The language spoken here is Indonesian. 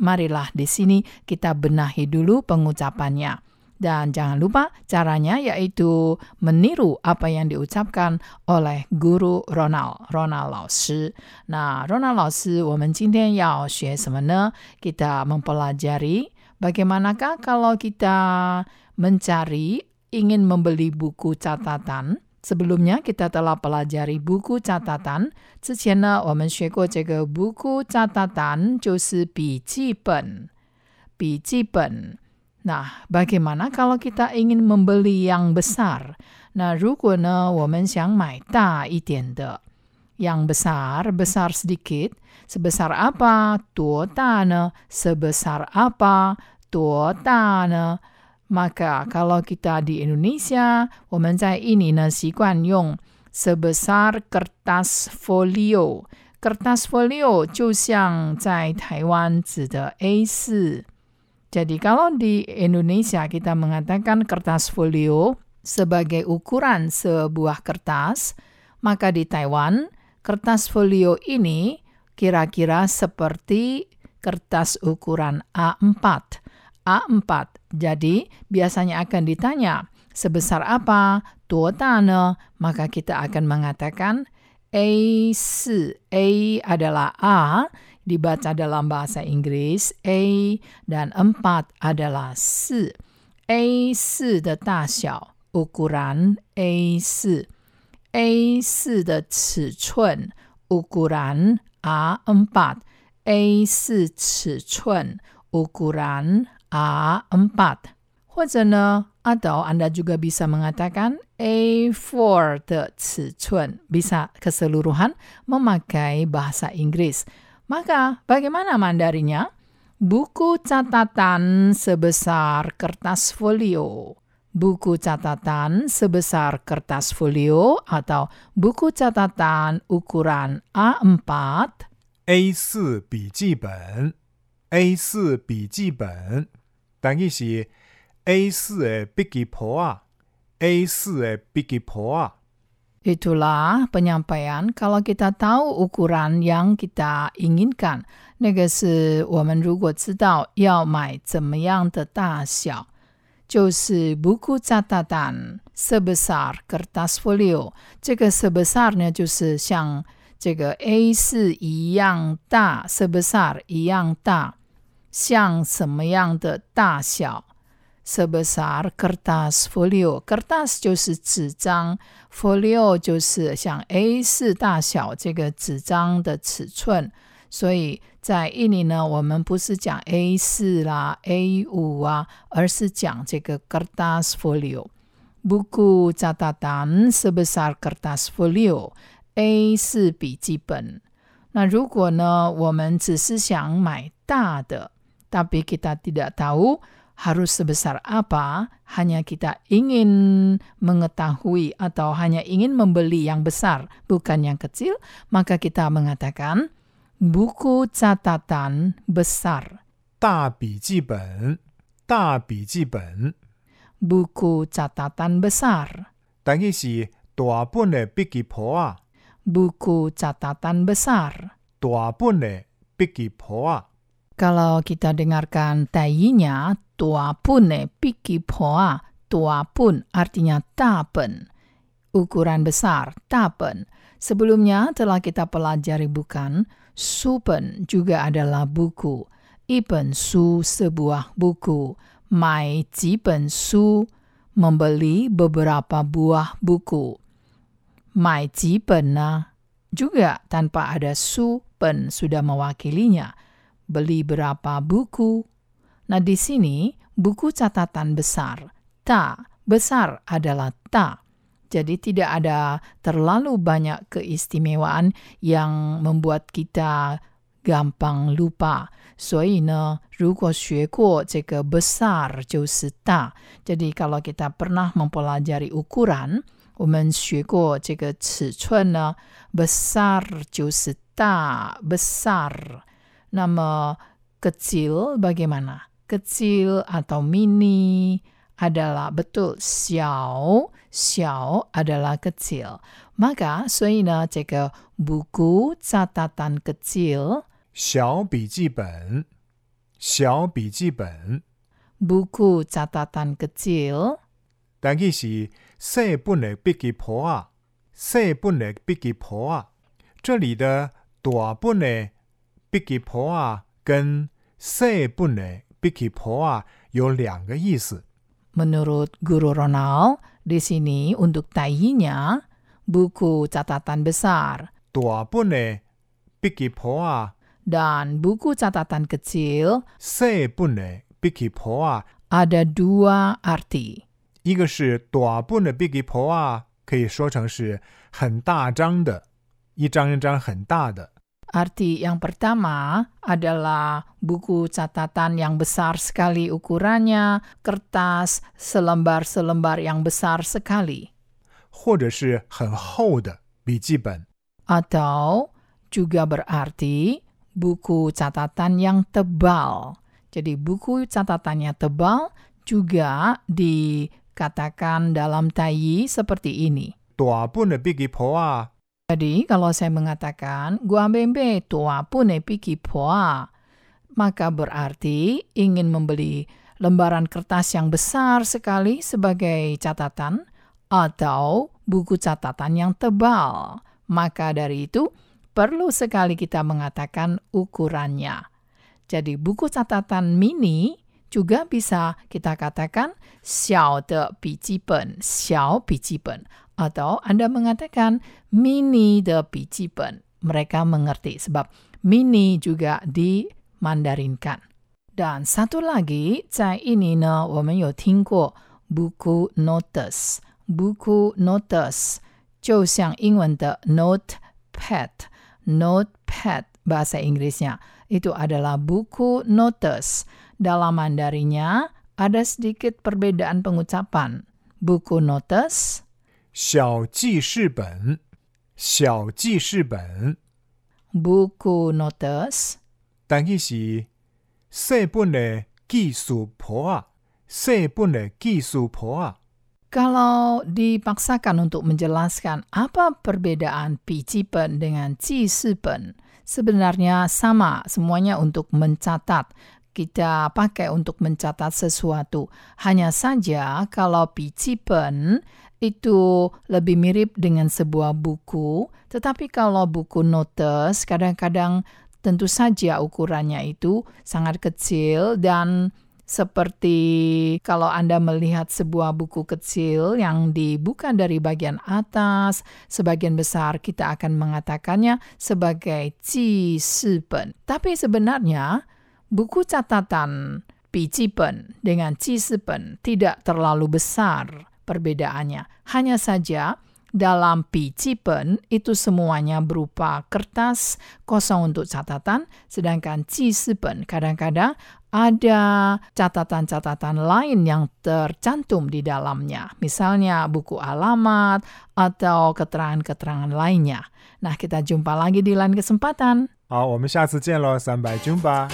marilah di sini kita benahi dulu pengucapannya. Dan jangan lupa caranya yaitu meniru apa yang diucapkan oleh guru Ronald, Ronald 老师。那 Ronald 老师，我们今天要学什么呢？Kita mempelajari bagaimanakah kalau kita mencari, ingin membeli buku catatan. Sebelumnya kita telah pelajari buku catatan. 之前呢，我们学过这个 buku catatan 就是笔记本，笔记本。Nah, bagaimana kalau kita ingin membeli yang besar? Nah, 如果呢，我们想买大一点的，yang besar, besar sedikit, sebesar apa? 多大呢? Sebesar apa? 多大呢? Maka kalau kita di Indonesia, 我们在印尼呢习惯用 sebesar kertas folio. Kertas folio 就像在台湾指的 A4。jadi kalau di Indonesia kita mengatakan kertas folio sebagai ukuran sebuah kertas, maka di Taiwan kertas folio ini kira-kira seperti kertas ukuran A4. A4. Jadi biasanya akan ditanya sebesar apa, ne, maka kita akan mengatakan A4. A adalah A, dibaca dalam bahasa Inggris A dan 4 adalah 4. A4 的大小 ukuran A4。A4 的尺寸 ukuran A4。A4 尺寸 ukuran A4。或者呢，atau Anda juga bisa mengatakan A4 的尺寸 bisa keseluruhan memakai bahasa Inggris. Maka bagaimana Mandarinya? Buku catatan sebesar kertas folio. Buku catatan sebesar kertas folio atau buku catatan ukuran A4 A4 笔记本 A4 笔记本 等于是 A4 的笔记簿啊 A4 的笔记簿啊 Itulah penyampaian kalau kita tahu ukuran yang kita inginkan. 那个是我们如果知道要买怎么样的大小，就是 buku catatan sebesar kertas folio。这个 sebesar 呢，就是像这个 A 4一样大，sebesar 一样大， 像什么样的大小？sebesar kertas folio. Kertas 就是纸张，folio 就是像 A 4大小这个纸张的尺寸。所以在印尼呢，我们不是讲 A 4啦、A 5啊，而是讲这个 kertas folio。buku catatan sebesar kertas folio A 4笔记本。那如果呢，我们只是想买大的 ，tapi kita tidak tahu harus sebesar apa, hanya kita ingin mengetahui atau hanya ingin membeli yang besar, bukan yang kecil, maka kita mengatakan buku catatan besar. 大笔记本，大笔记本。 Buku catatan besar. 等于是大本的笔记簿啊， Buku catatan besar. 大本的笔记簿啊。 Kalau kita dengarkan tayinya, tua pun ne piki poa, tua pun artinya tapen. Ukuran besar, tapen. Sebelumnya telah kita pelajari bukan, supen juga adalah buku. Ipen su sebuah buku. Mai jipen su membeli beberapa buah buku. Mai jipen na juga tanpa ada supen sudah mewakilinya Beli berapa buku? Nah, di sini buku catatan besar. Ta, besar adalah ta. Jadi tidak ada terlalu banyak keistimewaan yang membuat kita gampang lupa. 所以呢，如果学过这个 besar 就是大。Jadi kalau kita pernah mempelajari ukuran, 我们学过这个尺寸呢，besar 就是大，besar。 那么 kecil bagaimana? Kecil atau mini adalah betul 小，小 adalah kecil. Maka 所以呢，这个 buku catatan kecil 小笔记本，小笔记本， buku catatan kecil 但佢是细本的笔记簿啊，细本的笔记簿啊。这里的大本的 笔记簿啊，跟细本的笔记簿啊有两个意思。 Menurut Guru Ronald, di sini untuk tayinya buku catatan besar 大本的笔记簿啊， dan buku catatan kecil 细本的笔记簿啊， ada dua arti. 一个是大本的笔记簿啊，可以说成是很大张的，一张一张很大的。 Arti yang pertama adalah buku catatan yang besar sekali ukurannya, kertas selembar-selembar yang besar sekali. 或者是很厚的笔记本。 Atau juga berarti buku catatan yang tebal. Jadi buku catatannya tebal juga dikatakan dalam tayi seperti ini. 大本的笔记簿啊， Jadi kalau saya mengatakan gua bembe tua pun epiki poa, maka berarti ingin membeli lembaran kertas yang besar sekali sebagai catatan atau buku catatan yang tebal. Maka dari itu perlu sekali kita mengatakan ukurannya. Jadi buku catatan mini juga bisa kita katakan xiao de bijipen, xiao bijipen atau Anda mengatakan mini de 笔记本. Mereka mengerti sebab mini juga dimandarinkan. Dan satu lagi, 在印尼呢，我们有听过 buku notes。buku notes 就像英文的 notepad，notepad bahasa Inggrisnya itu adalah buku notes. Dalam Mandarinya ada sedikit perbedaan pengucapan. Buku notes 小记事本，小记事本， buku notes 但佢是细本的技术簿啊，细本的技术簿啊。 Kalau dipaksakan untuk menjelaskan apa perbedaan pijipen dengan cisipen, sebenarnya sama semuanya untuk mencatat. Kita pakai untuk mencatat sesuatu. Hanya saja kalau pijipen itu lebih mirip dengan sebuah buku, tetapi kalau buku notes kadang-kadang tentu saja ukurannya itu sangat kecil dan seperti kalau Anda melihat sebuah buku kecil yang dibuka dari bagian atas, sebagian besar kita akan mengatakannya sebagai pen. Tapi sebenarnya buku catatan pen dengan pen tidak terlalu besar perbedaannya. Hanya saja dalam pen itu semuanya berupa kertas kosong untuk catatan, sedangkan pen kadang-kadang ada catatan-catatan lain yang tercantum di dalamnya, misalnya buku alamat atau keterangan-keterangan lainnya. Nah, kita jumpa lagi di lain kesempatan. 好，我们下次见喽，三百军吧。